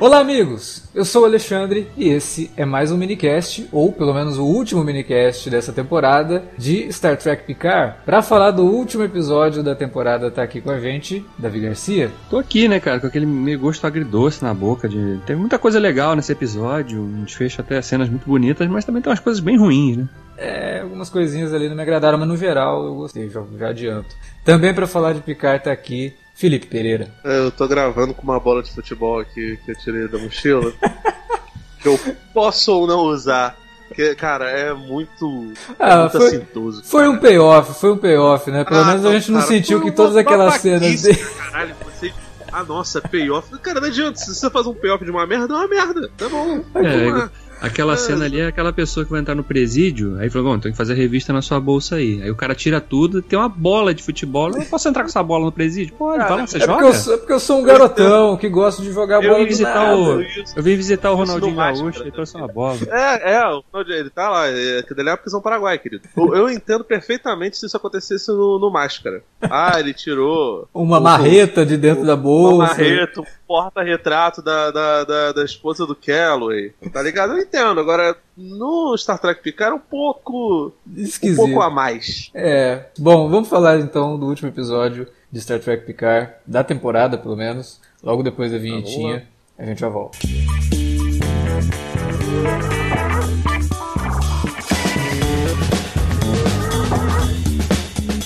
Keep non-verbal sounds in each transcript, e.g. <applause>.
Olá, amigos! Eu sou o Alexandre e esse é mais um minicast, ou pelo menos o último minicast dessa temporada de Star Trek Picard. Para falar do último episódio da temporada, tá aqui com a gente, Davi Garcia. Tô aqui, né, cara, com aquele meio gosto agridoce na boca. De... Teve muita coisa legal nesse episódio, um desfecho até cenas muito bonitas, mas também tem umas coisas bem ruins, né? É, algumas coisinhas ali não me agradaram, mas no geral eu gostei, já, já adianto. Também para falar de Picard tá aqui Felipe Pereira. É, eu tô gravando com uma bola de futebol aqui que eu tirei da mochila. <laughs> que eu posso ou não usar. Que, cara, é muito, ah, muito foi, assintoso. Foi um payoff, foi um payoff, né? Pelo ah, menos a gente não cara, sentiu que todas aquelas cenas <laughs> dele. Caralho, você. Ah, nossa, payoff. Cara, não adianta. Se você faz um payoff de uma merda, é uma merda. Tá bom. É, Aquela é. cena ali é aquela pessoa que vai entrar no presídio, aí falou, bom, tem que fazer a revista na sua bolsa aí. Aí o cara tira tudo, tem uma bola de futebol. Eu posso entrar com essa bola no presídio? Pode, vai lá, você é joga? Porque eu, sou, é porque eu sou um garotão que gosta de jogar eu bola visitar o, Eu vim visitar o Ronaldinho Gaúcho e trouxe uma bola. É, é, ele tá lá, é, que dele é a prisão Paraguai, querido. Eu, eu, entendo perfeitamente se isso acontecesse no, no Máscara. Ah, ele tirou... Uma o, marreta de dentro o, da bolsa. Uma marreta, um porta-retrato da, da, da, da esposa do Calloway. Tá ligado? Eu entendo. Agora, no Star Trek Picard um pouco. Esquisito. Um pouco a mais. É. Bom, vamos falar então do último episódio de Star Trek Picard, da temporada pelo menos, logo depois da vinhetinha. a gente já volta.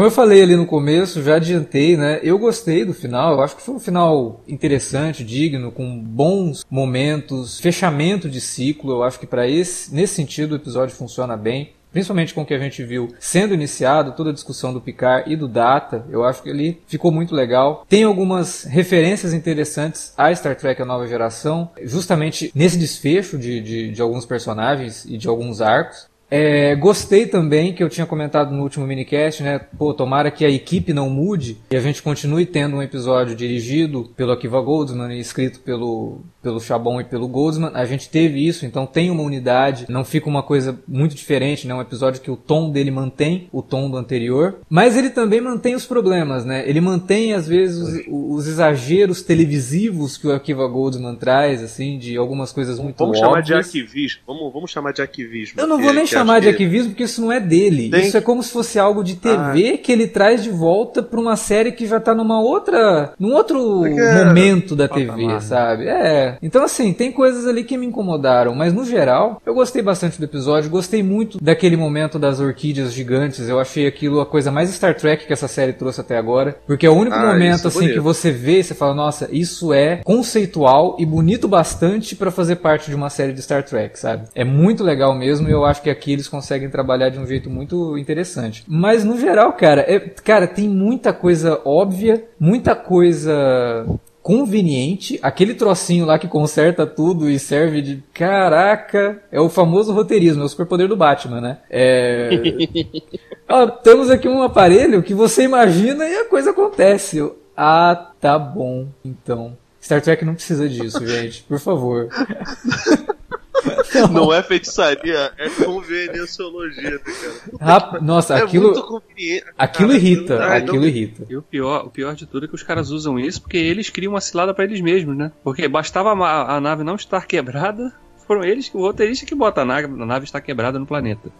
Como eu falei ali no começo, já adiantei, né? Eu gostei do final, eu acho que foi um final interessante, digno, com bons momentos, fechamento de ciclo. Eu acho que para esse, nesse sentido, o episódio funciona bem. Principalmente com o que a gente viu sendo iniciado, toda a discussão do Picard e do Data, eu acho que ele ficou muito legal. Tem algumas referências interessantes a Star Trek A Nova Geração, justamente nesse desfecho de, de, de alguns personagens e de alguns arcos. É, gostei também que eu tinha comentado no último minicast, né? Pô, tomara que a equipe não mude e a gente continue tendo um episódio dirigido pelo Akiva Goldsman e escrito pelo, pelo Chabon e pelo Goldsman. A gente teve isso, então tem uma unidade, não fica uma coisa muito diferente, né? Um episódio que o tom dele mantém o tom do anterior, mas ele também mantém os problemas, né? Ele mantém às vezes os, os exageros televisivos que o Akiva Goldsman traz, assim, de algumas coisas muito vamos óbvias. Chamar de arquivismo. Vamos, vamos chamar de arquivismo. Eu não vou nem chamar chamar de arquivismo porque isso não é dele. Tem... Isso é como se fosse algo de TV ah. que ele traz de volta para uma série que já tá numa outra, num outro é momento da TV, né? sabe? É. Então assim, tem coisas ali que me incomodaram, mas no geral, eu gostei bastante do episódio, gostei muito daquele momento das orquídeas gigantes. Eu achei aquilo a coisa mais Star Trek que essa série trouxe até agora, porque é o único ah, momento é assim bonito. que você vê e você fala, nossa, isso é conceitual e bonito bastante para fazer parte de uma série de Star Trek, sabe? É muito legal mesmo e eu acho que aqui eles conseguem trabalhar de um jeito muito interessante. Mas no geral, cara, é, cara, tem muita coisa óbvia, muita coisa conveniente, aquele trocinho lá que conserta tudo e serve de caraca, é o famoso roteirismo, é o superpoder do Batman, né? É... <laughs> Ó, temos aqui um aparelho que você imagina e a coisa acontece. Ah, tá bom, então. Star Trek não precisa disso, gente, por favor. <laughs> Não. não é feitiçaria, é convenienciologia, né, cara? nossa, é aquilo. Aquilo irrita, aquilo irrita. E o pior, o pior de tudo é que os caras usam isso porque eles criam uma cilada para eles mesmos, né? Porque bastava a, a nave não estar quebrada foram eles, o roteirista que bota a nave, a nave está quebrada no planeta.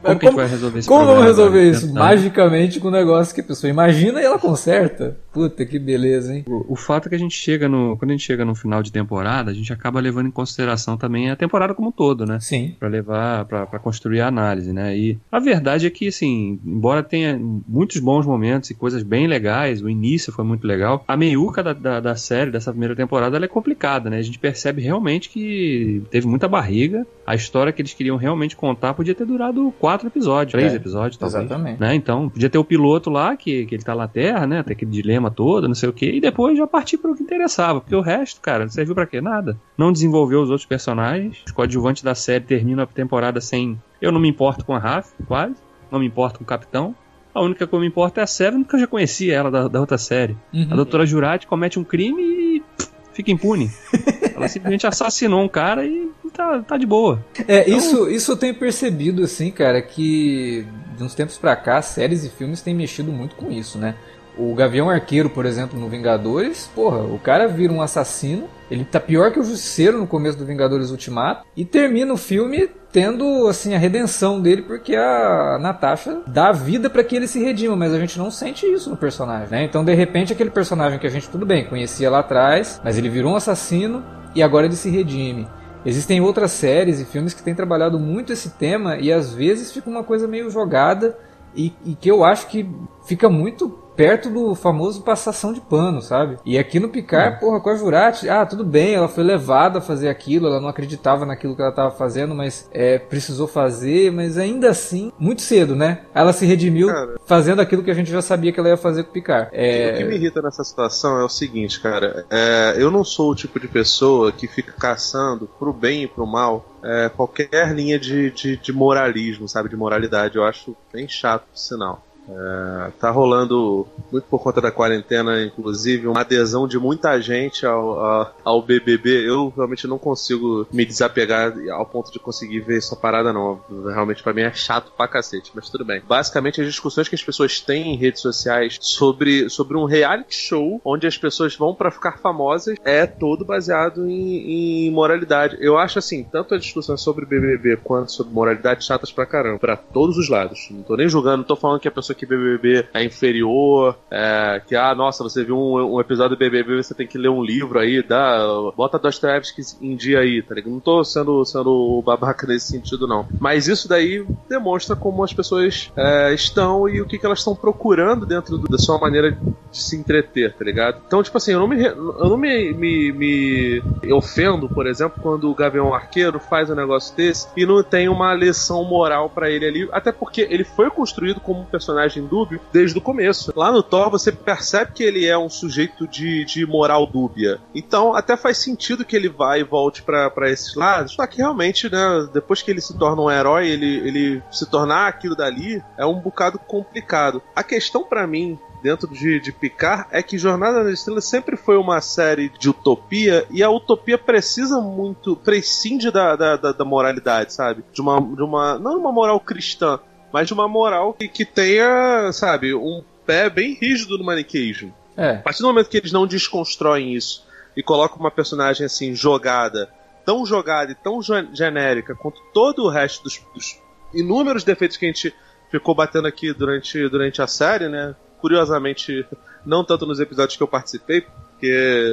Como, <laughs> como que a gente vai resolver isso? Como vamos resolver isso? Magicamente com um negócio que a pessoa imagina e ela conserta. Puta, que beleza, hein? O, o, fato é que a gente chega no. Quando a gente chega no final de temporada, a gente acaba levando em consideração também a temporada como um todo, né? Sim. Pra levar, pra, pra construir a análise, né? E a verdade é que, assim, embora tenha muitos bons momentos e coisas bem legais, o início foi muito legal, a meiuca da, da, da série, dessa primeira temporada, ela é complicada, né? A gente percebe realmente que teve muita barriga. A história que eles queriam realmente contar podia ter durado quatro episódios, três é, episódios, talvez. Exatamente. Né? Então, podia ter o piloto lá, que, que ele tá na Terra, né? Tem aquele dilema todo, não sei o quê, e depois já partir para o que interessava. Porque o resto, cara, não serviu para quê? Nada. Não desenvolveu os outros personagens. Os coadjuvantes da série terminam a temporada sem. Eu não me importo com a Raf, quase. Não me importo com o Capitão. A única que eu me importo é a Seven, porque eu já conhecia ela da, da outra série. Uhum. A doutora Jurati comete um crime e pff, fica impune. <laughs> ela simplesmente assassinou um cara e tá, tá de boa. É, então... isso, isso eu tenho percebido, assim, cara, que de uns tempos pra cá, séries e filmes têm mexido muito com isso, né? O Gavião Arqueiro, por exemplo, no Vingadores, porra, o cara vira um assassino, ele tá pior que o Justiceiro no começo do Vingadores Ultimato, e termina o filme tendo, assim, a redenção dele, porque a Natasha dá vida para que ele se redima, mas a gente não sente isso no personagem, né? Então, de repente, aquele personagem que a gente, tudo bem, conhecia lá atrás, mas ele virou um assassino, e agora ele se redime. Existem outras séries e filmes que têm trabalhado muito esse tema e às vezes fica uma coisa meio jogada e, e que eu acho que fica muito perto do famoso passação de pano, sabe? E aqui no Picard, é. porra, com a Jurati, ah, tudo bem, ela foi levada a fazer aquilo, ela não acreditava naquilo que ela estava fazendo, mas é, precisou fazer, mas ainda assim, muito cedo, né? Ela se redimiu cara, fazendo aquilo que a gente já sabia que ela ia fazer com o Picard. É... O que me irrita nessa situação é o seguinte, cara, é, eu não sou o tipo de pessoa que fica caçando pro bem e pro mal é, qualquer linha de, de, de moralismo, sabe, de moralidade. Eu acho bem chato, por sinal. É, tá rolando, muito por conta da quarentena, inclusive, uma adesão de muita gente ao, ao, BBB. Eu realmente não consigo me desapegar ao ponto de conseguir ver essa parada, não. Realmente, para mim é chato pra cacete, mas tudo bem. Basicamente, as discussões que as pessoas têm em redes sociais sobre, sobre um reality show onde as pessoas vão para ficar famosas é todo baseado em, em, moralidade. Eu acho assim, tanto a discussão sobre BBB quanto sobre moralidade chatas pra caramba, pra todos os lados. Não tô nem julgando, não tô falando que a pessoa que BBB é inferior, é, que, ah, nossa, você viu um, um, episódio do BBB, você tem que ler um livro aí, dá, bota Dostoevsky em dia aí, tá ligado? Não tô sendo, sendo babaca nesse sentido, não. Mas isso daí demonstra como as pessoas é, estão e o que, que elas estão procurando dentro do, da sua maneira de se entreter, tá ligado? Então, tipo assim, eu não me, eu não me, me, me ofendo, por exemplo, quando o Gavião Arqueiro faz um negócio desse e não tem uma lição moral para ele ali, até porque ele foi construído como um personagem personagem dúbio desde o começo. Lá no Thor você percebe que ele é um sujeito de, de moral dúbia. Então até faz sentido que ele vá e volte para esses lados. Só que realmente, né, depois que ele se torna um herói, ele, ele se tornar aquilo dali é um bocado complicado. A questão para mim dentro de, de Picard é que Jornada nas Estrelas sempre foi uma série de utopia e a utopia precisa muito, prescinde da, da, da, da moralidade, sabe? De uma, de uma, não uma moral cristã, mas de uma moral que, que tenha, sabe, um pé bem rígido no maniqueísmo. É. A partir do momento que eles não desconstroem isso e colocam uma personagem assim jogada, tão jogada e tão genérica quanto todo o resto dos, dos inúmeros defeitos que a gente ficou batendo aqui durante, durante a série, né? Curiosamente, <laughs> não tanto nos episódios que eu participei, porque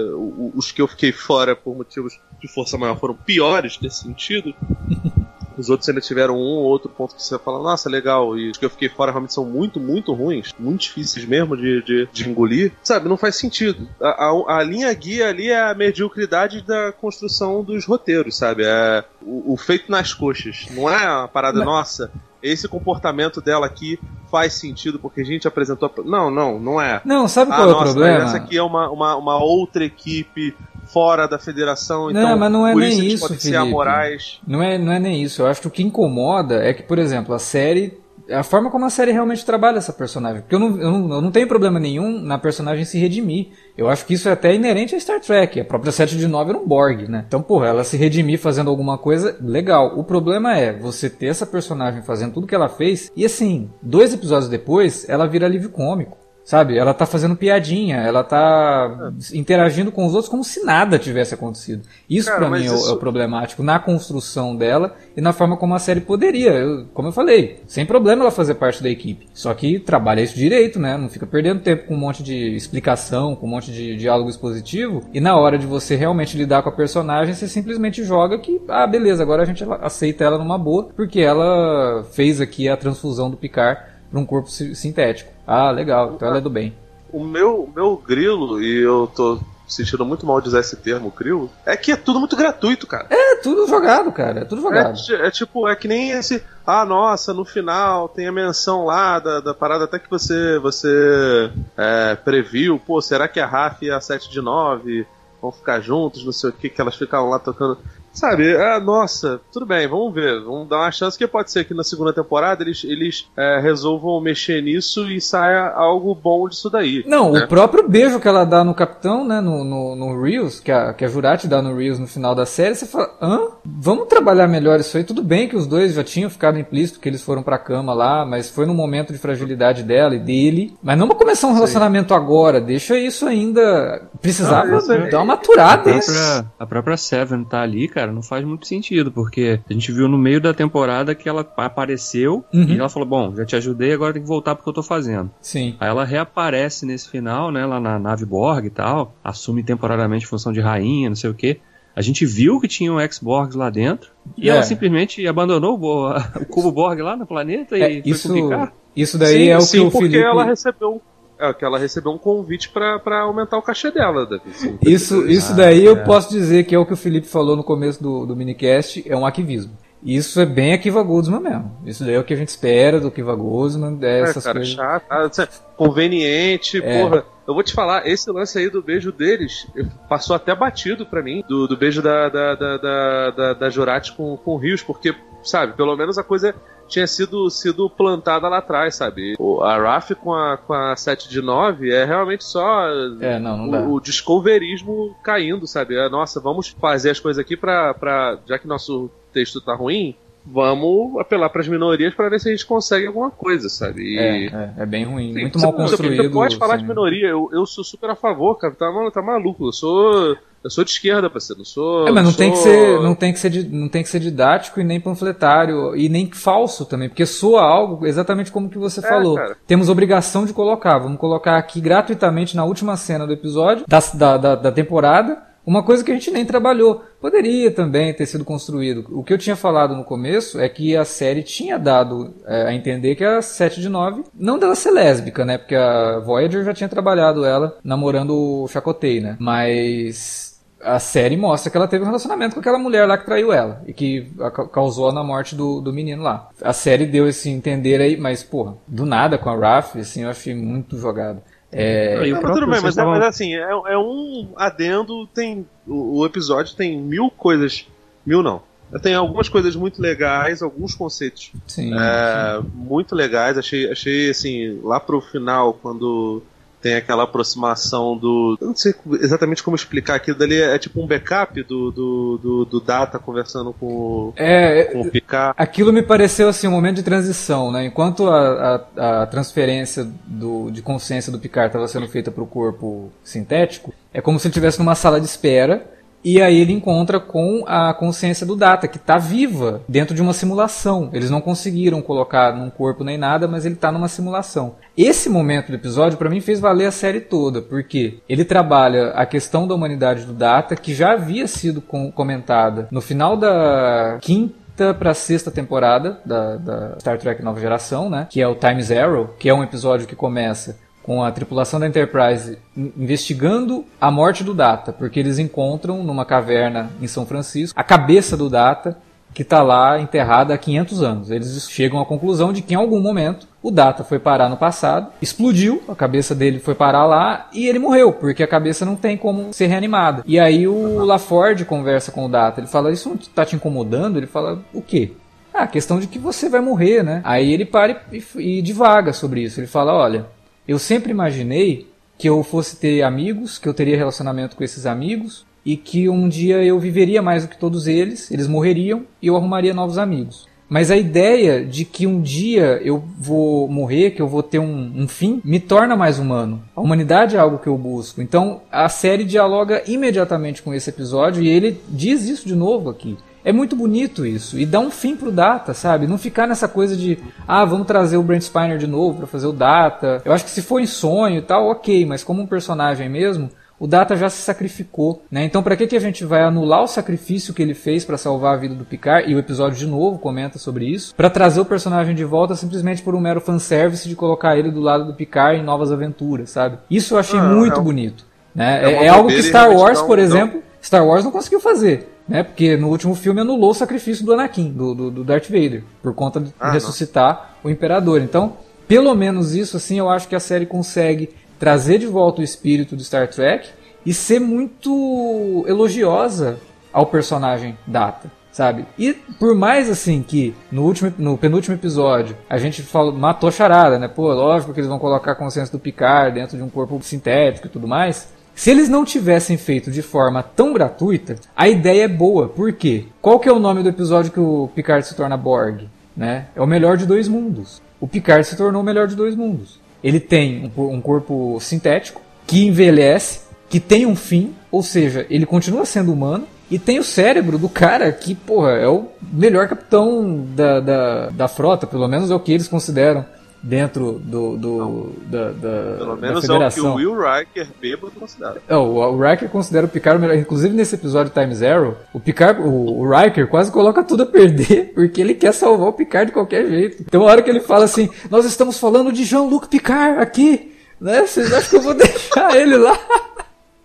os que eu fiquei fora por motivos de força maior foram piores nesse sentido. <laughs> Os outros ainda tiveram um ou outro ponto que você fala, nossa, legal. E os que eu fiquei fora realmente são muito, muito ruins. Muito difíceis mesmo de, de, de engolir. Sabe, não faz sentido. A, a, a, linha guia ali é a mediocridade da construção dos roteiros, sabe? É o, o feito nas coxas. Não é uma parada nossa esse comportamento dela aqui faz sentido porque a gente apresentou. Não, não, não é. Não, sabe ah, qual é o problema? Essa aqui é uma, uma, uma outra equipe fora da federação, não, então mas não é por nem isso, isso podem ser amorais. Não é, não é nem isso. Eu acho que o que incomoda é que, por exemplo, a série a forma como a série realmente trabalha essa personagem. Porque eu não, eu não, eu não tenho problema nenhum na personagem se redimir. Eu acho que isso é até inerente a Star Trek. A própria 7 de 9 era um Borg, né? Então, porra, ela se redimir fazendo alguma coisa, legal. O problema é você ter essa personagem fazendo tudo que ela fez e assim, dois episódios depois, ela vira alívio cômico. Sabe? Ela tá fazendo piadinha, ela tá interagindo com os outros como se nada tivesse acontecido. Isso para mim é, isso... é, o problemático na construção dela e na forma como a série poderia. Eu, como eu falei, sem problema ela fazer parte da equipe. Só que trabalha isso direito, né? Não fica perdendo tempo com um monte de explicação, com um monte de diálogo expositivo. E na hora de você realmente lidar com a personagem, você simplesmente joga que, ah, beleza, agora a gente aceita ela numa boa, porque ela fez aqui a transfusão do Picard para um corpo sintético. Ah, legal, então ela é do bem. O meu, meu grilo, e eu tô sentindo muito mal de usar esse termo, grilo, é que é tudo muito gratuito, cara. É, tudo jogado, cara. É tudo jogado. É, é tipo, é que nem esse. Ah, nossa, no final tem a menção lá da, da parada até que você você é, previu. Pô, será que a Raf e a 7 de 9 vão ficar juntos? Não sei o que, que elas ficavam lá tocando. Sabe, ah, nossa, tudo bem, vamos ver. Vamos dar uma chance que pode ser que na segunda temporada eles, eles é, resolvam mexer nisso e saia algo bom disso daí. Não, né? o próprio beijo que ela dá no Capitão, né, no, no, no Reels, que a, que a Jurati dá no Reels no final da série, você fala, hã? Vamos trabalhar melhor isso aí. Tudo bem que os dois já tinham ficado implícito que eles foram pra cama lá, mas foi no momento de fragilidade dela e dele. Mas não vamos começar um relacionamento Sim. agora, deixa isso ainda. Precisava não, dar uma maturada. A própria, a própria Seven tá ali, cara cara, não faz muito sentido, porque a gente viu no meio da temporada que ela apareceu uhum. e ela falou: Bom, já te ajudei, agora tem que voltar porque eu tô fazendo. Sim. Aí ela reaparece nesse final, né, lá na nave Borg e tal, assume temporariamente função de rainha, não sei o que. A gente viu que tinha um ex-Borg lá dentro e é. ela simplesmente abandonou o, <laughs> o, cubo Borg lá no planeta é, e isso, foi Isso daí sim, é o sim, que o porque Felipe... ela recebeu é que ela recebeu um convite para aumentar o cachê dela, Davi. Isso, isso daí ah, eu é. posso dizer que é o que o Felipe falou no começo do, do minicast, é um arquivismo. Isso é bem Akiva Goldsman mesmo. Isso daí é o que a gente espera do Akiva Goldsman, dessas é, cara, coisas. Chato, ah, conveniente, é. porra. Eu vou te falar, esse lance aí do beijo deles passou até batido para mim, do, do beijo da, da, da, da, da, da Jurati com, com o Rios, porque, sabe, pelo menos a coisa tinha sido, sido plantada lá atrás, sabe? O, a RAF com a, com a 7 de 9 é realmente só é, não, não o, o, discoverismo caindo, sabe? É, nossa, vamos fazer as coisas aqui pra, pra. Já que nosso texto tá ruim, vamos apelar para as minorias para ver se a gente consegue alguma coisa, sabe? E... É, é, é, bem ruim, Sim, muito mal construído. Você pode falar de minoria, eu, eu sou super a favor, cara, tá, tá maluco, eu sou eu sou de esquerda, parceiro, não sou. É, mas não sou... tem que ser, não tem que ser, não tem que ser didático e nem panfletário e nem falso também, porque soa algo exatamente como que você é, falou. Cara. Temos obrigação de colocar, vamos colocar aqui gratuitamente na última cena do episódio da, da, da, da temporada uma coisa que a gente nem trabalhou. Poderia também ter sido construído. O que eu tinha falado no começo é que a série tinha dado é, a entender que a 7 de 9 não dela ser lésbica, né? Porque a Voyager já tinha trabalhado ela namorando o Chakotay, né? Mas a série mostra que ela teve um relacionamento com aquela mulher lá que traiu ela e que causou na morte do, do menino lá. A série deu esse entender aí, mas, porra, do nada com a Raf, assim, eu achei muito jogado. É... Não, mas tudo bem, mas, é, mas assim, é, é, um adendo, tem. O, o, episódio tem mil coisas. Mil não. Tem algumas coisas muito legais, alguns conceitos sim, é, sim. muito legais. Achei, achei assim, lá pro final, quando tem aquela aproximação do. Eu não sei exatamente como explicar aquilo dali. É tipo um backup do, do, do, do Data conversando com, é, com o Picard. Aquilo me pareceu assim um momento de transição, né? Enquanto a, a, a transferência do, de consciência do Picard estava sendo feita para o corpo sintético, é como se ele estivesse numa sala de espera e aí ele encontra com a consciência do Data, que está viva dentro de uma simulação. Eles não conseguiram colocar num corpo nem nada, mas ele está numa simulação. Esse momento do episódio, para mim, fez valer a série toda, porque ele trabalha a questão da humanidade do Data, que já havia sido comentada no final da quinta para sexta temporada da, da, Star Trek Nova Geração, né? Que é o Time Zero, que é um episódio que começa com a tripulação da Enterprise investigando a morte do Data, porque eles encontram numa caverna em São Francisco a cabeça do Data que está lá enterrada há 500 anos. Eles chegam à conclusão de que em algum momento o Data foi parar no passado, explodiu, a cabeça dele foi parar lá e ele morreu, porque a cabeça não tem como ser reanimada. E aí o LaFord conversa com o Data, ele fala: Isso está te incomodando? Ele fala: O quê? Ah, a questão de que você vai morrer, né? Aí ele para e, e divaga sobre isso. Ele fala: olha, eu sempre imaginei que eu fosse ter amigos, que eu teria relacionamento com esses amigos e que um dia eu viveria mais do que todos eles, eles morreriam e eu arrumaria novos amigos. Mas a ideia de que um dia eu vou morrer, que eu vou ter um, um, fim, me torna mais humano. A humanidade é algo que eu busco. Então a série dialoga imediatamente com esse episódio e ele diz isso de novo aqui. É muito bonito isso. E dá um fim pro Data, sabe? Não ficar nessa coisa de, ah, vamos trazer o Brent Spiner de novo para fazer o Data. Eu acho que se for em sonho e tal, ok, mas como um personagem mesmo, o Data já se sacrificou, né? Então, para que que a gente vai anular o sacrifício que ele fez para salvar a vida do Picard? E o episódio de novo comenta sobre isso, para trazer o personagem de volta simplesmente por um mero fanservice de colocar ele do lado do Picard em novas aventuras, sabe? Isso eu achei ah, muito é um... bonito, né? É, é, é algo que Star Wars, por exemplo, Star Wars não conseguiu fazer. Né? Porque no último filme anulou o sacrifício do Anakin, do, do, do Darth Vader, por conta de ah, ressuscitar não. o Imperador. Então, pelo menos isso, assim, eu acho que a série consegue trazer de volta o espírito do Star Trek e ser muito elogiosa ao personagem Data, sabe? E por mais assim que no último no penúltimo episódio a gente falou, matou charada, né? Pô, lógico que eles vão colocar a consciência do Picard dentro de um corpo sintético e tudo mais. Se eles não tivessem feito de forma tão gratuita, a ideia é boa. Por quê? Qual que é o nome do episódio que o Picard se torna Borg? Né? É o melhor de dois mundos. O Picard se tornou o melhor de dois mundos. Ele tem um, corpo sintético que envelhece, que tem um fim, ou seja, ele continua sendo humano, e tem o cérebro do cara que, porra, é o melhor capitão da, da, da frota, pelo menos é o que eles consideram dentro do, do da, da, Pelo menos da federação. é o que o Will Riker bêbado considera. É, o, o Riker considera o Picard o melhor. Inclusive nesse episódio Time Zero, o Picard, o, o Riker quase coloca tudo a perder <laughs> porque ele quer salvar o Picard de qualquer jeito. Então a hora que ele fala assim, nós estamos falando de Jean-Luc Picard aqui, né? Vocês acham que eu vou <laughs> deixar ele lá?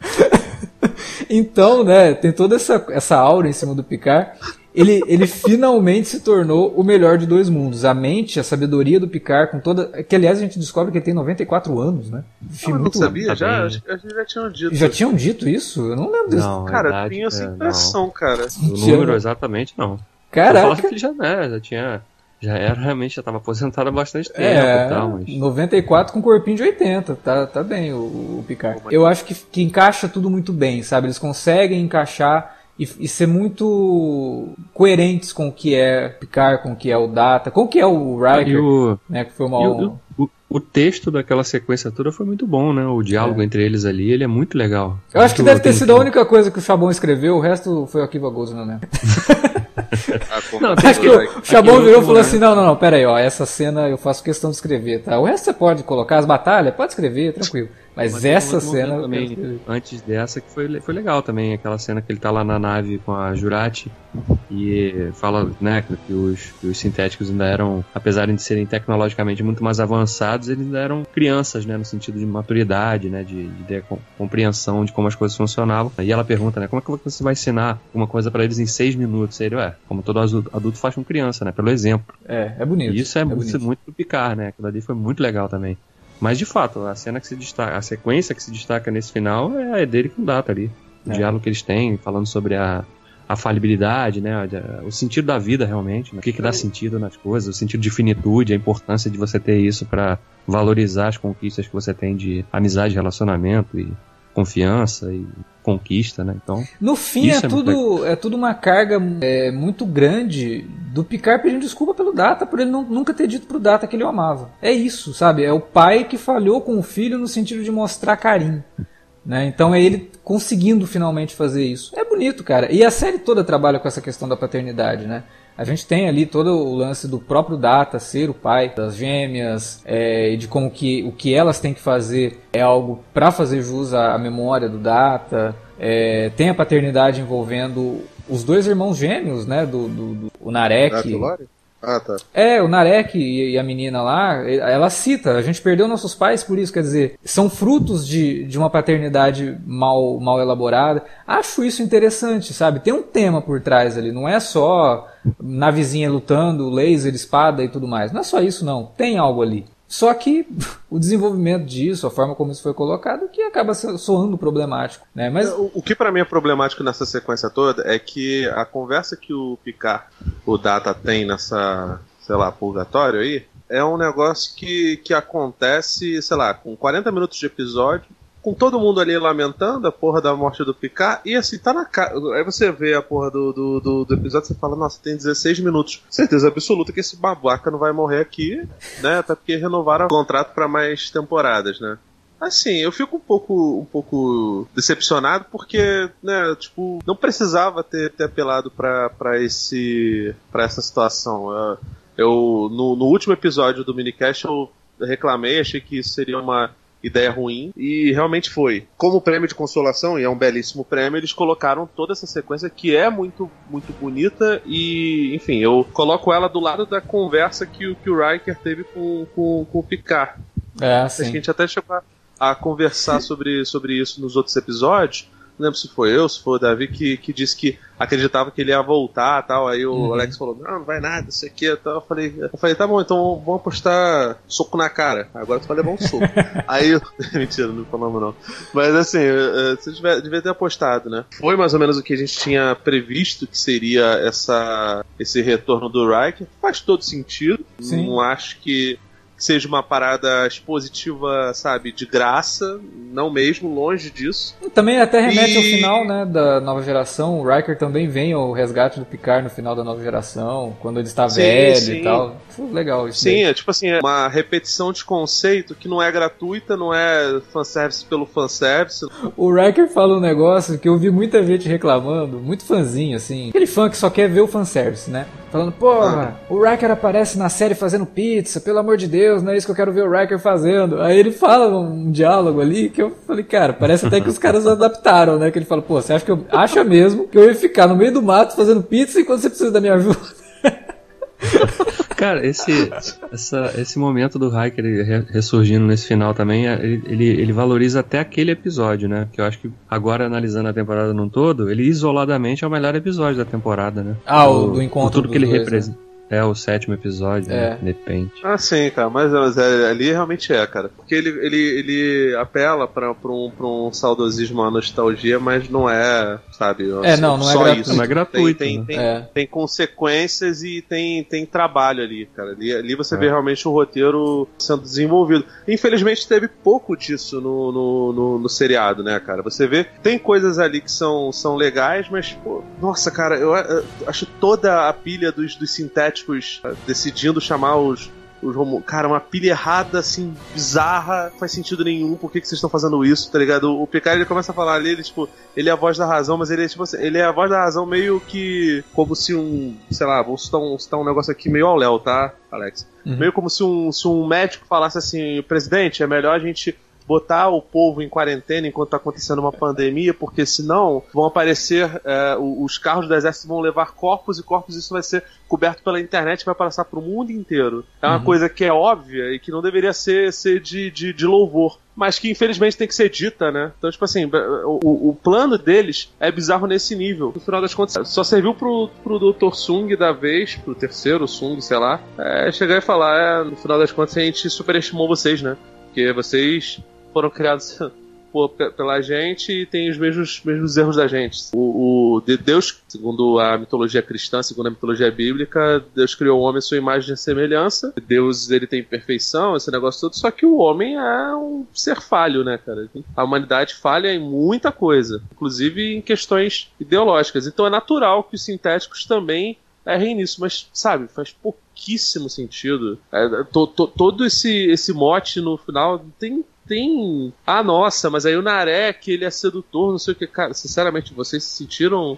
<laughs> então, né, tem toda essa, essa aura em cima do Picard ele, ele finalmente se tornou o melhor de dois mundos. A mente, a sabedoria do Picard, com toda. Que aliás a gente descobre que ele tem 94 anos, né? Não, muito não sabia, já? Acho que já tinham dito. Já tinham dito isso? Eu não lembro disso. Não, cara, idade, tinha essa impressão, não. cara. O número exatamente não. Caraca. que ele já, né, já tinha. Já era realmente, já estava aposentado há bastante tempo é, e tal, mas... 94 com corpinho de 80, tá, tá bem o, o Picard. Eu acho que, que encaixa tudo muito bem, sabe? Eles conseguem encaixar e, e, ser muito coerentes com o que é Picard, com o que é o Data, com o que é o Riker, o, né, que foi uma... O, o, o, texto daquela sequência toda foi muito bom, né? O diálogo é. entre eles ali, ele é muito legal. Eu acho que deve ter sido a única coisa que o Chabon escreveu, o resto foi o Akiva Gozo, não lembro. não, acho que o Chabon virou e falou assim, não, não, não, pera aí, ó, essa cena eu faço questão de escrever, tá? O resto você pode colocar, as batalhas, pode escrever, tranquilo. Mas, Mas essa cena. Também, antes dessa, que foi, foi legal também, aquela cena que ele tá lá na nave com a Jurati e fala né, que, os, que os sintéticos ainda eram, apesar de serem tecnologicamente muito mais avançados, eles ainda eram crianças, né, no sentido de maturidade, né, de, de compreensão de como as coisas funcionavam. E ela pergunta, né, como é que você vai ensinar uma coisa para eles em seis minutos? E ele, ué, como todo adulto faz com criança, né, pelo exemplo. É, é bonito. E isso é, é muito, bonito. muito Picar, né, aquilo ali foi muito legal também. Mas de fato, a cena que se destaca, a sequência que se destaca nesse final é, é dele com Data ali. O é. diálogo que eles têm, falando sobre a, a falibilidade, né? O sentido da vida realmente, né? o que, que dá sentido nas coisas, o sentido de finitude, a importância de você ter isso para valorizar as conquistas que você tem de amizade, relacionamento e confiança e conquista, né? Então. No fim é, é, tudo é tudo uma carga é, muito grande do Picard pedindo desculpa pelo Data por ele não, nunca ter dito pro Data que ele o amava. É isso, sabe? É o pai que falhou com o filho no sentido de mostrar carinho. Né? Então é ele conseguindo finalmente fazer isso. É bonito, cara. E a série toda trabalha com essa questão da paternidade, né? A gente tem ali todo o lance do próprio Data ser o pai das gêmeas é, de como que o que elas têm que fazer é algo para fazer jus à, memória do Data. É, tem a paternidade envolvendo os dois irmãos gêmeos, né? Do, do, do o Narek. Ah, tá. É, o Narek e, a menina lá, ela cita, a gente perdeu nossos pais por isso, quer dizer, são frutos de, de uma paternidade mal, mal elaborada. Acho isso interessante, sabe? Tem um tema por trás ali, não é só navezinha lutando, laser, espada e tudo mais. Não é só isso, não. Tem algo ali. Só que <laughs> o desenvolvimento disso, a forma como isso foi colocado, que acaba soando problemático. Né? Mas... O, o que para mim é problemático nessa sequência toda é que a conversa que o Picard o Data tem nessa, sei lá, purgatório aí, é um negócio que, que acontece, sei lá, com 40 minutos de episódio, com todo mundo ali lamentando a porra da morte do Picard, e assim, tá na cara. Aí você vê a porra do, do, do, do episódio e fala, nossa, tem 16 minutos. Certeza absoluta que esse babaca não vai morrer aqui, né? Até porque renovaram o contrato para mais temporadas, né? Assim, eu fico um pouco, um pouco decepcionado porque, né, tipo, não precisava ter, ter apelado para esse para essa situação. Eu, eu no, no, último episódio do minicast eu reclamei, achei que seria uma ideia ruim e realmente foi. Como prêmio de consolação, e é um belíssimo prêmio, eles colocaram toda essa sequência que é muito muito bonita e, enfim, eu coloco ela do lado da conversa que, o, que o Riker teve com, com, com o Picard. É, sim. Acho que a gente até chegou a a conversar sobre, sobre isso nos outros episódios. Não lembro se foi eu, se foi o Davi, que, que disse que acreditava que ele ia voltar tal. Aí o uhum. Alex falou: Não, não vai nada, isso aqui tal. Eu falei, eu falei: Tá bom, então vamos apostar soco na cara. Agora tu vai levar um soco. <laughs> aí eu. <laughs> Mentira, não falamos não. Mas assim, você devia, devia ter apostado, né? Foi mais ou menos o que a gente tinha previsto que seria essa, esse retorno do Riker. Faz todo sentido. Sim. Não acho que seja uma parada expositiva, sabe, de graça, não mesmo, longe disso. Também até remete e... ao final, né, da nova geração. O Riker também vem ao resgate do Picard no final da nova geração, quando ele está sim, velho sim. e tal. legal isso. Sim, daí. é tipo assim, é uma repetição de conceito que não é gratuita, não é fanservice pelo fanservice. O Riker fala um negócio que eu vi muita gente reclamando, muito fãzinho, assim. Aquele fã que só quer ver o fanservice, né? Falando, porra, o Riker aparece na série fazendo pizza, pelo amor de Deus, não é isso que eu quero ver o Riker fazendo. Aí ele fala um diálogo ali que eu falei, cara, parece até que os caras <laughs> adaptaram, né? Que ele fala, pô, você acha que eu acha mesmo que eu ia ficar no meio do mato fazendo pizza enquanto você precisa da minha ajuda? <laughs> Cara, esse, essa, esse momento do Hiker ressurgindo nesse final também, é, ele, ele, valoriza até aquele episódio, né? Que eu acho que agora, analisando a temporada num todo, ele isoladamente é o melhor episódio da temporada, né? Ah, o, do encontro. tudo que ele representa. Né? É o sétimo episódio, é. né? De repente. Ah, sim, cara, mas, mas é, ali realmente é, cara. Porque ele, ele, ele apela pra, pra, um, pra um saudosismo, uma nostalgia, mas não é, sabe? É, não, não é gratuito. Isso. Não é gratuito. Tem, né? tem, tem, é. tem, consequências e tem, tem trabalho ali, cara. Ali, ali você é. vê realmente o roteiro sendo desenvolvido. Infelizmente teve pouco disso no, no, no, no, seriado, né, cara? Você vê, tem coisas ali que são, são legais, mas, pô, nossa, cara, eu, eu acho toda a pilha dos, dos sintéticos decidindo chamar os, os Cara, uma pilha errada, assim, bizarra, faz sentido nenhum, por que, que vocês estão fazendo isso, tá ligado? O Picard ele começa a falar ali, ele, tipo, ele é a voz da razão, mas ele é, tipo, assim, ele é a voz da razão meio que como se um, sei lá, vou citar um, citar um negócio aqui meio ao Léo, tá, Alex? Uhum. Meio como se um, se um médico falasse assim, presidente, é melhor a gente botar o povo em quarentena enquanto está acontecendo uma pandemia, porque senão vão aparecer é, os carros do exército vão levar corpos e corpos isso vai ser coberto pela internet vai passar para o mundo inteiro. É uma uhum. coisa que é óbvia e que não deveria ser, ser de, de, de louvor mas que infelizmente tem que ser dita, né? Então, tipo assim, o, o plano deles é bizarro nesse nível. No final das contas, só serviu pro, pro Dr. Sung da vez, pro terceiro Sung, sei lá, é, chegar e falar, é, no final das contas a gente superestimou vocês, né? Porque vocês foram criados <laughs> por, pela gente e têm os mesmos, mesmos erros da gente. O, o de Deus, segundo a mitologia cristã, segundo a mitologia bíblica, Deus criou o homem à sua imagem e semelhança. Deus ele tem perfeição, esse negócio todo, só que o homem é um ser falho, né, cara? A humanidade falha em muita coisa, inclusive em questões ideológicas. Então é natural que os sintéticos também errem nisso, mas sabe, faz pouquíssimo sentido. É, to, to, todo esse, esse mote no final tem tem. Ah, nossa, mas aí o Narek, ele é sedutor, não sei o que. Cara, sinceramente, vocês se sentiram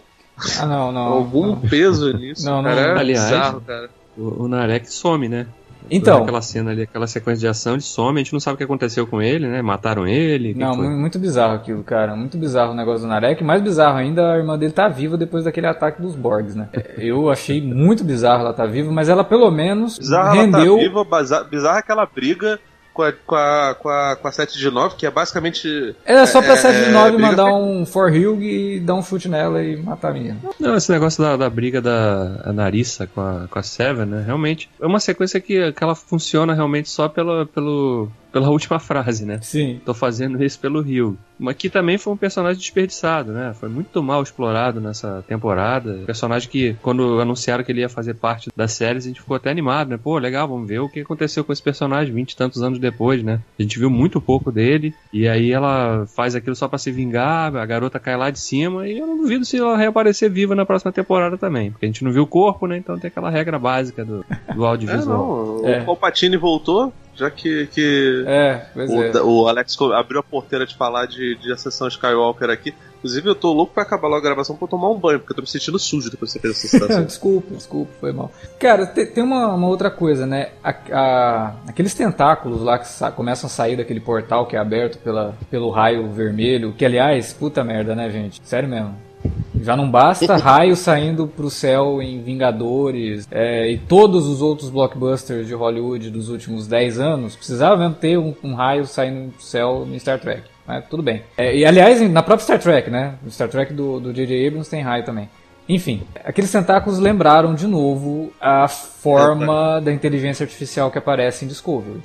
ah, não, não, <laughs> algum não. peso nisso? <laughs> Não, cara, não. É Aliás, bizarro, cara. O, o Narek some, né? Então. Aquela cena ali, aquela sequência de ação, ele some, a gente não sabe o que aconteceu com ele, né? Mataram ele. Não, muito bizarro aquilo, cara. Muito bizarro o negócio do Narek. Mais bizarro ainda, a irmã dele tá viva depois daquele ataque dos Borgs, né? Eu achei muito bizarro ela tá viva, mas ela pelo menos bizarro rendeu. Ela tá viva, bizarro aquela briga com a, com a, com a, com a 7 de 9, que é basicamente. É só pra é, 7 de 9 é, mandar briga... um For Hugh e dar um chute nela e matar a menina. Não, esse negócio da, da briga da Narissa com a, com a Seven, né? Realmente. É uma sequência que, que ela funciona realmente só pelo, pelo, pela última frase, né? Sim. Tô fazendo isso pelo Rio. Mas que também foi um personagem desperdiçado, né? Foi muito mal explorado nessa temporada. Personagem que, quando anunciaram que ele ia fazer parte da série, a gente ficou até animado, né? Pô, legal, vamos ver o que aconteceu com esse personagem 20 e tantos anos depois, né? A gente viu muito pouco dele, e aí ela faz aquilo só para se vingar, a garota cai lá de cima, e eu não duvido se ela reaparecer viva na próxima temporada também. Porque a gente não viu o corpo, né? Então tem aquela regra básica do, do audiovisual. <laughs> É, não, é. O Palpatine voltou, já que, que é, o, é. o, Alex abriu a porteira de falar de, de Ascensão Skywalker aqui. Inclusive, eu tô louco pra acabar logo a gravação pra tomar um banho, porque eu tô me sentindo sujo depois de você fez essa citação. <laughs> desculpa, desculpa, foi mal. Cara, tem, tem uma, uma, outra coisa, né? A, a, aqueles tentáculos lá que começam a sair daquele portal que é aberto pela, pelo raio vermelho, que aliás, puta merda, né, gente? Sério mesmo. Já não basta <laughs> raio saindo pro céu em Vingadores é, e todos os outros blockbusters de Hollywood dos últimos 10 anos, precisava mesmo ter um, um raio saindo pro céu no Star Trek. Mas tudo bem. É, e aliás, na própria Star Trek, né? No Star Trek do J.J. Abrams tem raio também. Enfim, aqueles tentáculos lembraram de novo a forma da inteligência artificial que aparece em Discovery.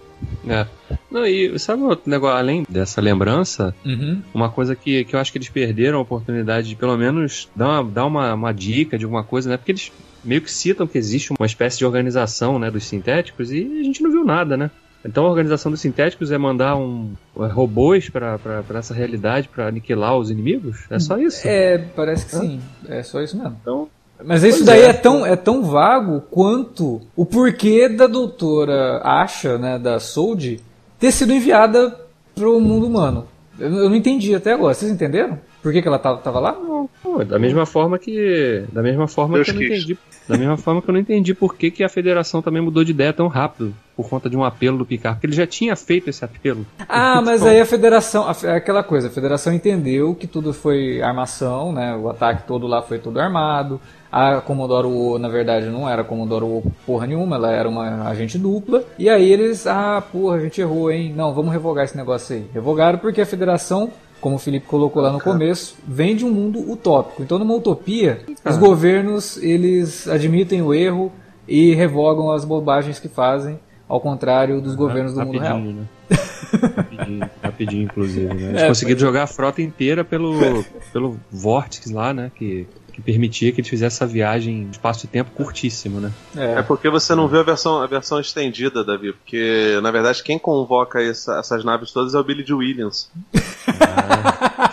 É. Não, e sabe outro negócio, além dessa lembrança, uhum. uma coisa que, que eu acho que eles perderam a oportunidade de pelo menos dar uma, dar uma, uma dica de alguma coisa, né? Porque eles meio que citam que existe uma espécie de organização né, dos sintéticos e a gente não viu nada, né? Então a organização dos sintéticos é mandar um é, robôs para essa realidade para aniquilar os inimigos? É só isso? É, parece que sim. É só isso mesmo. Então, mas isso daí é. é. tão, é tão vago quanto o porquê da doutora Asha, né, da Sold, ter sido enviada pro mundo humano. Eu, eu não entendi até agora. Vocês entenderam? Por que, que ela tava, tava lá? Não, pô, da mesma forma que. Da mesma forma Deus que eu não entendi. Da mesma forma que eu não entendi por que, que a federação também mudou de ideia tão rápido. Por conta de um apelo do Picard. Porque ele já tinha feito esse apelo. Ah, <laughs> mas aí a federação. É aquela coisa, a federação entendeu que tudo foi armação, né? O ataque todo lá foi todo armado. A Commodore O, na verdade, não era Commodore O porra nenhuma, ela era uma agente dupla. E aí eles, ah, porra, a gente errou, hein? Não, vamos revogar esse negócio aí. Revogaram porque a federação como o Felipe colocou lá no começo, vem de um mundo utópico. Então, numa utopia, os governos eles admitem o erro e revogam as bobagens que fazem, ao contrário dos governos do mundo real. Né? rapidinho, <laughs> rapidinho, inclusive. Né? Eles é, conseguiram jogar a frota inteira pelo, pelo vórtice lá, né? Que que permitia que eles fizessem essa viagem espaço de tempo curtíssimo, né? É. é, porque você não viu a versão, a versão estendida, Davi, porque na verdade quem convoca essa, essas naves todas é o Billy de Williams. Ah.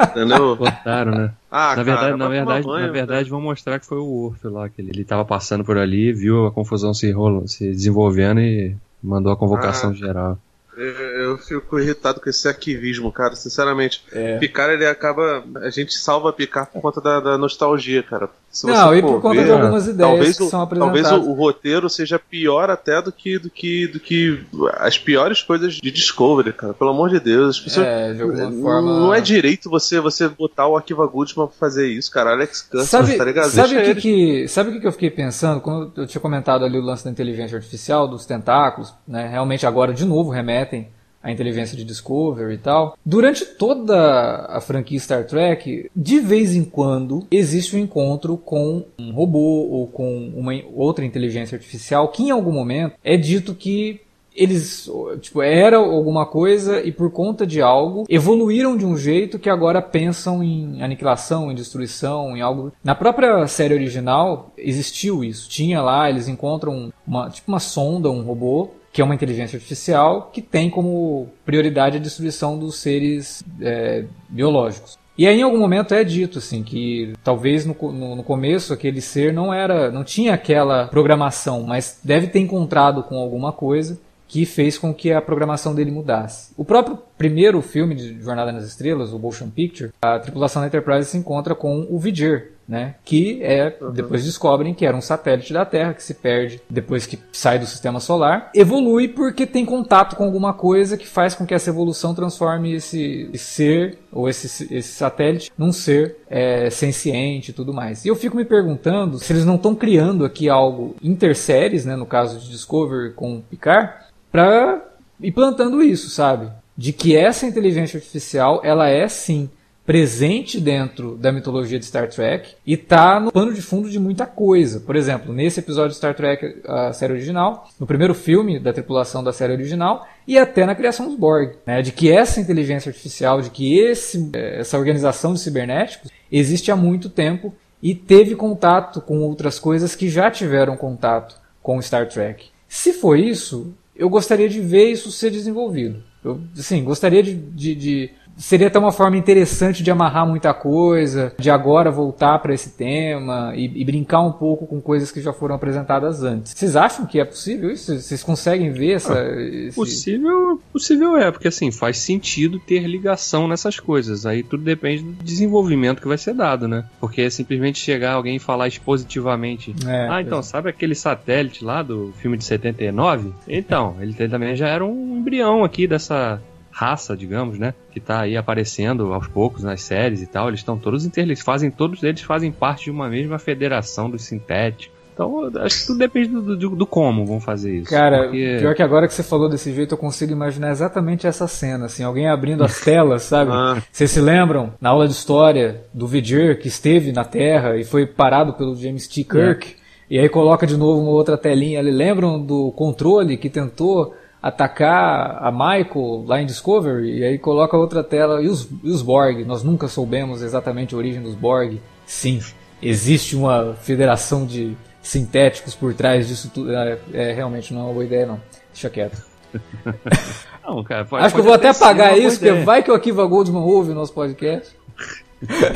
<laughs> Entendeu? Botaram, né? Ah, na verdade, cara, na verdade, banho, na verdade, vão mostrar que foi o Worf lá, que ele, ele tava passando por ali, viu a confusão se, rolo, se desenvolvendo e mandou a convocação ah. geral. Eu fico irritado com esse arquivismo, cara. Sinceramente, é. Picard ele acaba. A gente salva Picard por conta da, da nostalgia, cara. Se não, e por conta ver, de algumas ideias talvez que o, são apresentadas. Talvez o, o, roteiro seja pior até do que, do que do que as piores coisas de Discovery, cara. Pelo amor de Deus. As pessoas, é, de alguma forma. Não é direito você você botar o Akiva Goodman pra fazer isso, cara. Alex Custer, sabe, tá ligado? Sabe o que, que, sabe o que eu fiquei pensando? Quando eu tinha comentado ali o lance da inteligência artificial, dos tentáculos, né? Realmente agora de novo remetem a inteligência de Discovery e tal. Durante toda a franquia Star Trek, de vez em quando existe um encontro com um robô ou com uma outra inteligência artificial que em algum momento é dito que eles, tipo, era alguma coisa e por conta de algo evoluíram de um jeito que agora pensam em aniquilação, em destruição, em algo. Na própria série original existiu isso. Tinha lá, eles encontram uma, tipo uma sonda, um robô que é uma inteligência artificial que tem como prioridade a destruição dos seres é, biológicos. E aí em algum momento é dito assim que talvez no, no, no, começo aquele ser não era, não tinha aquela programação, mas deve ter encontrado com alguma coisa que fez com que a programação dele mudasse. O próprio primeiro filme de Jornada nas Estrelas, o Motion Picture, a tripulação da Enterprise se encontra com o Viger, né? Que é uhum. depois descobrem que era um satélite da Terra que se perde depois que sai do sistema solar, evolui porque tem contato com alguma coisa que faz com que essa evolução transforme esse, ser ou esse, esse satélite num ser é, senciente e tudo mais. E eu fico me perguntando se eles não estão criando aqui algo interséries, né? No caso de Discovery com Picard para ir plantando isso, sabe? De que essa inteligência artificial, ela é sim presente dentro da mitologia de Star Trek e tá no pano de fundo de muita coisa. Por exemplo, nesse episódio de Star Trek, a série original, no primeiro filme da tripulação da série original e até na criação dos Borg, né, de que essa inteligência artificial, de que esse, eh, essa organização de cibernéticos existe há muito tempo e teve contato com outras coisas que já tiveram contato com Star Trek. Se for isso, eu gostaria de ver isso ser desenvolvido. Eu, assim, gostaria de, de, de seria até uma forma interessante de amarrar muita coisa, de agora voltar para esse tema e, e, brincar um pouco com coisas que já foram apresentadas antes. Vocês acham que é possível isso? Vocês conseguem ver essa. Ah, esse... Possível, possível é, porque assim, faz sentido ter ligação nessas coisas. Aí tudo depende do desenvolvimento que vai ser dado, né? Porque é simplesmente chegar alguém e falar expositivamente. É, ah, então, é. sabe aquele satélite lá do filme de 79? Então, ele também já era um embrião aqui dessa raça, digamos, né? Que tá aí aparecendo aos poucos nas séries e tal. Eles estão todos interligados, fazem todos eles fazem parte de uma mesma federação dos sintéticos. Então, acho que tudo depende do, do, do como vão fazer isso. Cara, porque... pior que agora que você falou desse jeito, eu consigo imaginar exatamente essa cena, assim, alguém abrindo as <laughs> telas, sabe? Ah. Vocês se lembram, na aula de história, do Vidir, que esteve na Terra e foi parado pelo James T. Kirk, é. e aí coloca de novo uma outra telinha ali. Lembram do controle que tentou atacar a Michael lá em Discovery e aí coloca outra tela e os, e os Borg. Nós nunca soubemos exatamente a origem dos Borg. Sim, existe uma federação de sintéticos por trás disso tudo. É, é realmente não é uma boa ideia, não. Deixa quieto. <laughs> Não, cara, pode, Acho que eu vou até apagar isso, porque vai que o Akiva Goldman ouve o nosso podcast.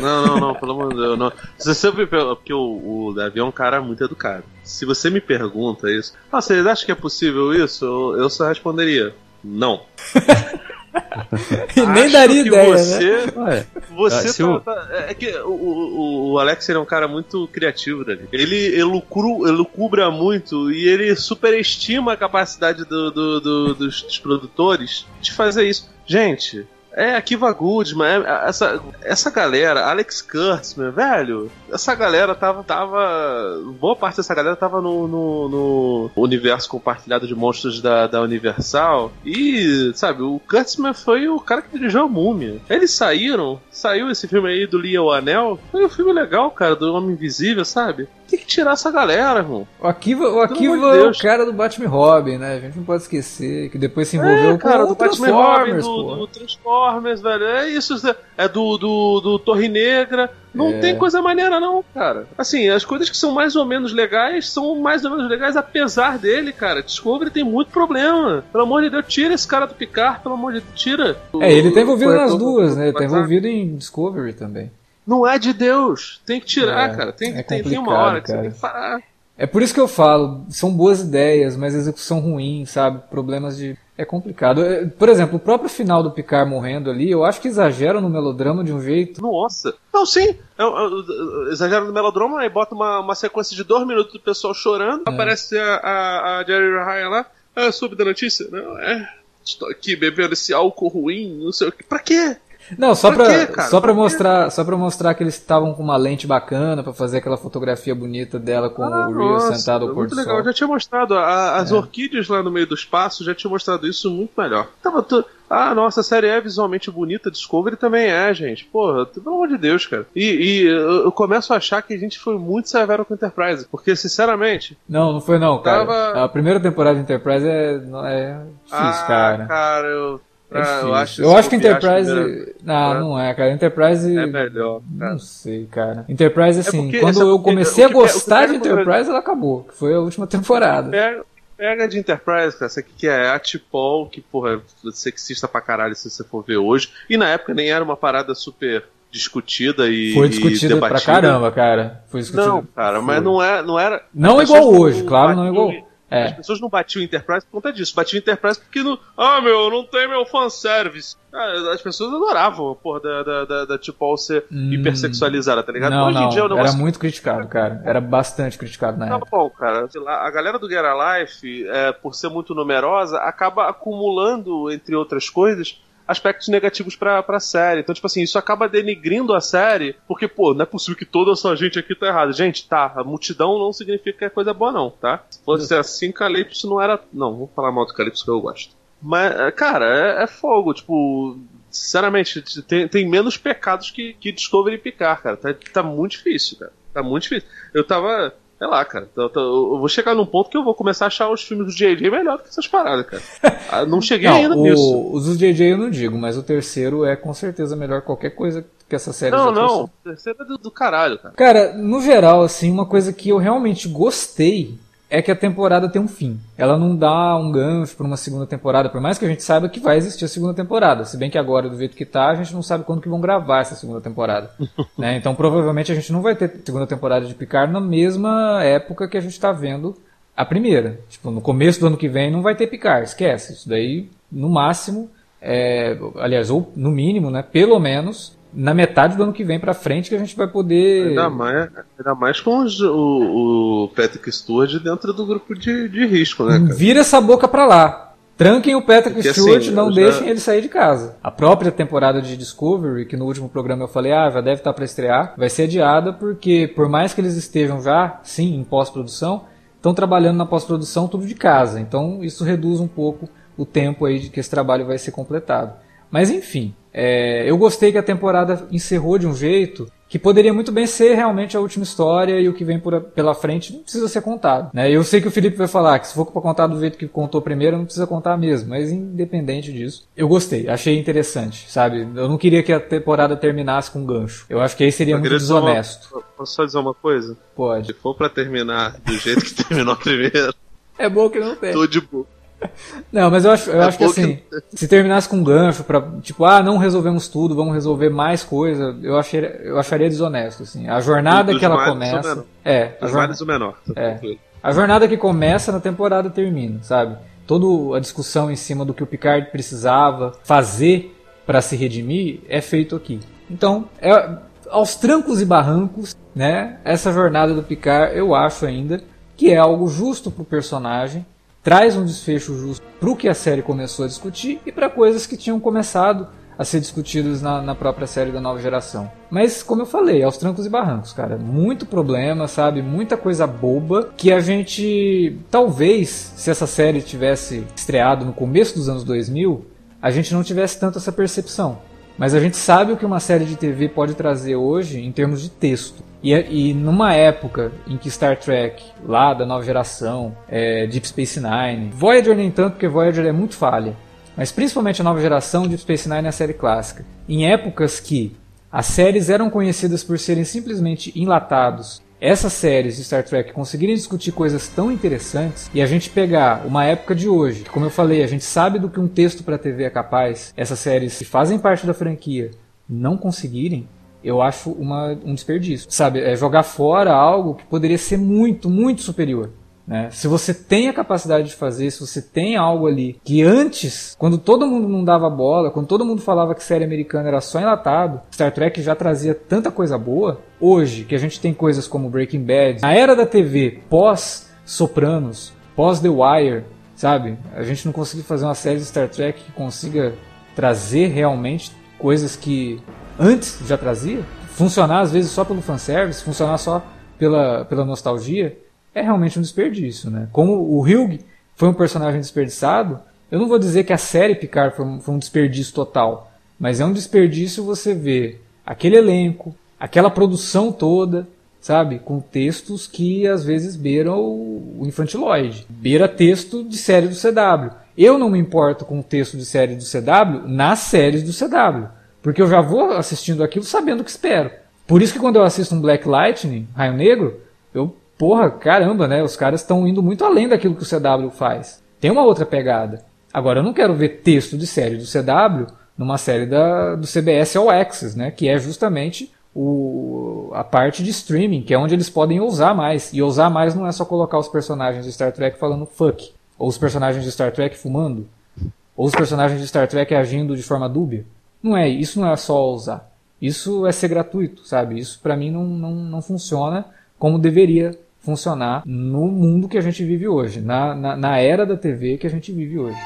Não, não, não, pelo amor de Deus. Não. Você sempre porque o, o Davi é um cara muito educado. Se você me pergunta isso, ah, vocês acham que é possível isso? Eu, eu só responderia, não. <laughs> e nem daria ideia, né? você, né? Você tá, tá, é que o, o, o, Alex é um cara muito criativo, Davi. Ele elucru, elucubra muito e ele superestima a capacidade do, do, do, dos, dos produtores de fazer isso. Gente, é, Akiva Goodman, é, essa, essa galera, Alex Kurtzman, velho, essa galera tava, tava. Boa parte dessa galera tava no, no, no universo compartilhado de monstros da, da Universal. E, sabe, o Kurtzman foi o cara que dirigiu a múmia. Eles saíram, saiu esse filme aí do Lia o Anel. Foi um filme legal, cara, do Homem Invisível, sabe? Tem que tirar essa galera, irmão. O Akiva, o Akiva é o cara do Batman Robin, né? A gente não pode esquecer que depois se envolveu é, cara, com do Batman Robin, do, do, Transformers, velho. É isso, é do, do, do Torre Negra. Não é. tem coisa maneira, não, cara. Assim, as coisas que são mais ou menos legais são mais ou menos legais apesar dele, cara. Discovery tem muito problema. Pelo amor de Deus, tira esse cara do Picard, pelo amor de Deus, tira. É, ele tá envolvido nas duas, né? Ele tá envolvido em Discovery também. Não é de Deus. Tem que tirar, é, cara. Tem, é tem, tem uma hora que cara. você tem que parar. É por isso que eu falo, são boas ideias, mas execução ruim, sabe? Problemas de. É complicado. Por exemplo, o próprio final do Picard morrendo ali, eu acho que exageram no melodrama de um jeito. Nossa! Não, sim! Exageram no melodrama e bota uma, uma sequência de dois minutos do pessoal chorando. É. Aparece a, a, a Jerry Ryan lá. Ah, soube da notícia? Não, é. Estou aqui bebendo esse álcool ruim, não sei o que. Pra quê? Não, só quê, só pra mostrar, só para mostrar que eles estavam com uma lente bacana para fazer aquela fotografia bonita dela com ah, o Rio sentado ao pôr do legal. sol. Já tinha mostrado a, as é. orquídeas lá no meio do espaço, já tinha mostrado isso muito melhor. Tava tu... Ah, nossa, a série é visualmente bonita, Discovery também é, gente. Porra, pelo amor de Deus, cara. E, e eu começo a achar que a gente foi muito severo com Enterprise, porque, sinceramente... Não, não foi não, cara. Tava... A primeira temporada de Enterprise é, é difícil, ah, cara. cara, eu é ah, eu acho, eu acho que Enterprise. Primeiro... Ah, não é, cara. Enterprise. É melhor. Cara. Não sei, cara. Enterprise, é assim, é quando essa... eu comecei a gostar de Enterprise, ela acabou. Que foi a última <laughs> temporada. Pega, pega de Enterprise, cara. Essa aqui que é a Tipol, que, porra, é sexista pra caralho se você for ver hoje. E na época nem era uma parada super discutida e foi discutida pra caramba, cara. Foi discutida. Não, cara, mas não, é, não era. Não igual hoje, claro, não igual. É. As pessoas não batiam Enterprise por conta disso. Batiam Enterprise porque não. Ah, meu, não tem meu fanservice. Ah, as pessoas adoravam a porra da, da, da, da tipo ser hum, hipersexualizada, tá ligado? Não, Hoje não, em dia é um negócio... Era muito criticado, cara. Era bastante criticado na tá época. bom, cara. A galera do Get Life, é, por ser muito numerosa, acaba acumulando, entre outras coisas, aspectos negativos pra, pra série. Então, tipo assim, isso acaba denigrindo a série, porque, pô, não é possível que toda essa gente aqui tá errada. Gente, tá, a multidão não significa que é coisa boa, não, tá? Se fosse assim, Calypso não era. Não, vou falar mal do Calypso que eu gosto. Mas, cara, é, é fogo, tipo Sinceramente, tem, tem menos pecados que, que Discovery e Picard, cara. Tá, tá muito difícil, cara. Tá muito difícil. Eu tava. Sei lá, cara. Eu, eu, vou chegar num ponto que eu vou começar a achar os filmes do JJ melhor do que essas paradas, cara. Ah, não cheguei não, ainda o, nisso. Os do JJ eu não digo, mas o terceiro é com certeza melhor qualquer coisa que essa série Não, não. O terceiro é do, do caralho, cara. Cara, no geral, assim, uma coisa que eu realmente gostei é que a temporada tem um fim. Ela não dá um gancho para uma segunda temporada, por mais que a gente saiba que vai existir a segunda temporada. Se bem que agora, do jeito que tá, a gente não sabe quando que vão gravar essa segunda temporada. <laughs> né? Então provavelmente a gente não vai ter segunda temporada de Picard na mesma época que a gente está vendo a primeira. Tipo, no começo do ano que vem não vai ter Picard, esquece. Isso daí, no máximo, é, aliás, ou no mínimo, né, pelo menos, na metade do ano que vem pra frente que a gente vai poder. Ainda mais, ainda mais com os, o, o Patrick Stewart dentro do grupo de, de risco, né? Cara? Vira essa boca pra lá. Tranquem o Patrick Porque, Stewart, assim, não já... deixem ele sair de casa. A própria temporada de Discovery, que no último programa eu falei, ah, já deve estar para estrear, vai ser adiada porque, por mais que eles estejam já, sim, em pós-produção, estão trabalhando na pós-produção tudo de casa. Então isso reduz um pouco o tempo aí de que esse trabalho vai ser completado. Mas enfim, é, eu gostei que a temporada encerrou de um jeito que poderia muito bem ser realmente a última história e o que vem por, pela frente não precisa ser contado. Né? Eu sei que o Felipe vai falar que se for para contar do jeito que contou primeiro, não precisa contar mesmo, mas independente disso, eu gostei, achei interessante, sabe? Eu não queria que a temporada terminasse com um gancho. Eu acho que aí seria eu muito desonesto. Uma, posso só dizer uma coisa? Pode. Se for para terminar do jeito que <laughs> terminou primeiro. É bom que não tem. Tô de boa. Não, mas eu acho, eu é acho que assim, se terminasse com um gancho pra, tipo, ah, não resolvemos tudo, vamos resolver mais coisa, eu, achei, eu acharia desonesto, assim. A jornada que ela começa. É, a jornada, o menor. Tá é. A jornada que começa na temporada termina, sabe? Toda a discussão em cima do que o Picard precisava fazer para se redimir é feito aqui. Então, é, aos trancos e barrancos, né? Essa jornada do Picard, eu acho ainda que é algo justo pro personagem traz um desfecho justo para o que a série começou a discutir e para coisas que tinham começado a ser discutidas na, na, própria série da nova geração. Mas, como eu falei, aos trancos e barrancos, cara. Muito problema, sabe? Muita coisa boba que a gente. Talvez, se essa série tivesse estreado no começo dos anos 2000, a gente não tivesse tanto essa percepção. Mas a gente sabe o que uma série de TV pode trazer hoje em termos de texto. E, e numa época em que Star Trek, lá da nova geração, é, Deep Space Nine, Voyager nem tanto, porque Voyager é muito falha, mas principalmente a nova geração, Deep Space Nine é a série clássica. Em épocas que as séries eram conhecidas por serem simplesmente enlatados essas séries de Star Trek conseguirem discutir coisas tão interessantes e a gente pegar uma época de hoje, que, como eu falei, a gente sabe do que um texto para TV é capaz, essas séries que fazem parte da franquia não conseguirem, eu acho uma, um desperdício. Sabe, é jogar fora algo que poderia ser muito, muito superior. Né? Se você tem a capacidade de fazer, se você tem algo ali que antes, quando todo mundo não dava bola, quando todo mundo falava que série americana era só enlatado, Star Trek já trazia tanta coisa boa. Hoje, que a gente tem coisas como Breaking Bad, na era da TV pós Sopranos, pós The Wire, sabe? A gente não conseguiu fazer uma série de Star Trek que consiga trazer realmente coisas que antes já trazia, funcionar às vezes só pelo fanservice, funcionar só pela, pela nostalgia, é realmente um desperdício. Né? Como o Hugh foi um personagem desperdiçado, eu não vou dizer que a série Picard foi um, foi um desperdício total, mas é um desperdício você ver aquele elenco, aquela produção toda, sabe? Com textos que às vezes beiram o infantiloide. Beira texto de série do CW. Eu não me importo com o texto de série do CW nas séries do CW. Porque eu já vou assistindo aquilo sabendo o que espero. Por isso que quando eu assisto um Black Lightning, Raio Negro, eu, porra, caramba, né? Os caras estão indo muito além daquilo que o CW faz. Tem uma outra pegada. Agora, eu não quero ver texto de série do CW numa série da, do CBS All Access, né? Que é justamente o, a parte de streaming, que é onde eles podem ousar mais. E ousar mais não é só colocar os personagens de Star Trek falando fuck, ou os personagens de Star Trek fumando, ou os personagens de Star Trek agindo de forma dúbia. Não é, isso não é só usar. Isso é ser gratuito, sabe? Isso para mim não, não, não funciona como deveria funcionar no mundo que a gente vive hoje, na, na, na era da TV que a gente vive hoje.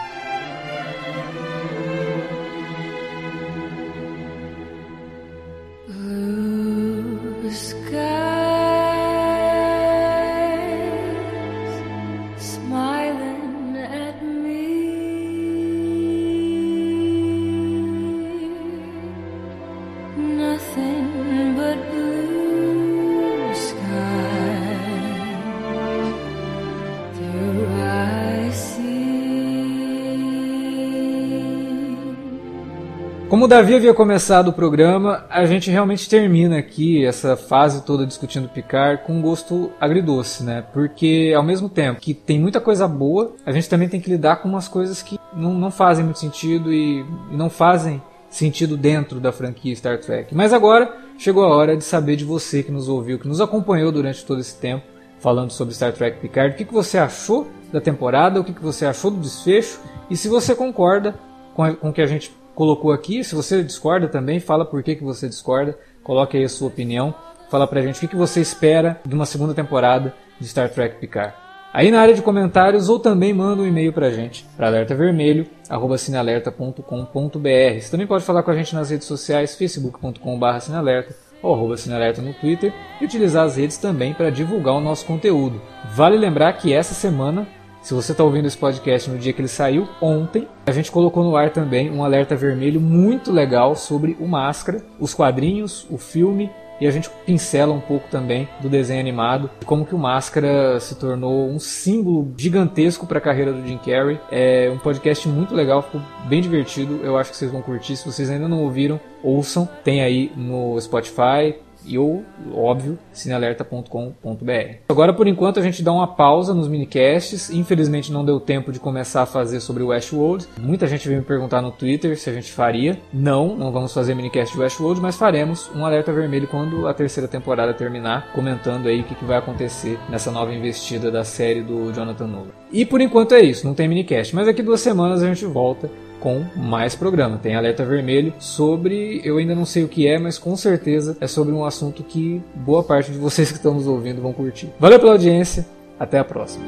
Como o Davi havia começado o programa, a gente realmente termina aqui essa fase toda discutindo Picard com um gosto agridoce, né? Porque ao mesmo tempo que tem muita coisa boa, a gente também tem que lidar com umas coisas que não, não fazem muito sentido e, e não fazem sentido dentro da franquia Star Trek. Mas agora chegou a hora de saber de você que nos ouviu, que nos acompanhou durante todo esse tempo falando sobre Star Trek Picard. O que, que você achou da temporada? O que, que você achou do desfecho? E se você concorda com, o que a gente colocou aqui, se você discorda também, fala por que, que você discorda, coloque aí a sua opinião, fala pra gente o que, que você espera de uma segunda temporada de Star Trek Picard. Aí na área de comentários ou também manda um e-mail pra gente, para alertavermelho@cinealerta.com.br. Você também pode falar com a gente nas redes sociais, facebook.com/cinealerta ou arroba Cinealerta no Twitter e utilizar as redes também para divulgar o nosso conteúdo. Vale lembrar que essa semana, se você está ouvindo esse podcast no dia que ele saiu, ontem, a gente colocou no ar também um alerta vermelho muito legal sobre o Máscara, os quadrinhos, o filme e a gente pincela um pouco também do desenho animado, como que o Máscara se tornou um símbolo gigantesco para a carreira do Jim Carrey. É um podcast muito legal, ficou bem divertido, eu acho que vocês vão curtir. Se vocês ainda não ouviram, ouçam, tem aí no Spotify, e ou, óbvio, cinealerta.com.br. Agora, por enquanto, a gente dá uma pausa nos minicasts. Infelizmente, não deu tempo de começar a fazer sobre Westworld. Muita gente veio me perguntar no Twitter se a gente faria. Não, não vamos fazer minicast de Westworld, mas faremos um alerta vermelho quando a terceira temporada terminar, comentando aí o que, que vai acontecer nessa nova investida da série do Jonathan Nolan. E por enquanto é isso, não tem minicast, mas daqui duas semanas a gente volta com mais programa. Tem alerta vermelho sobre, eu ainda não sei o que é, mas com certeza é sobre um assunto que boa parte de vocês que estão nos ouvindo vão curtir. Valeu pela audiência, até a próxima.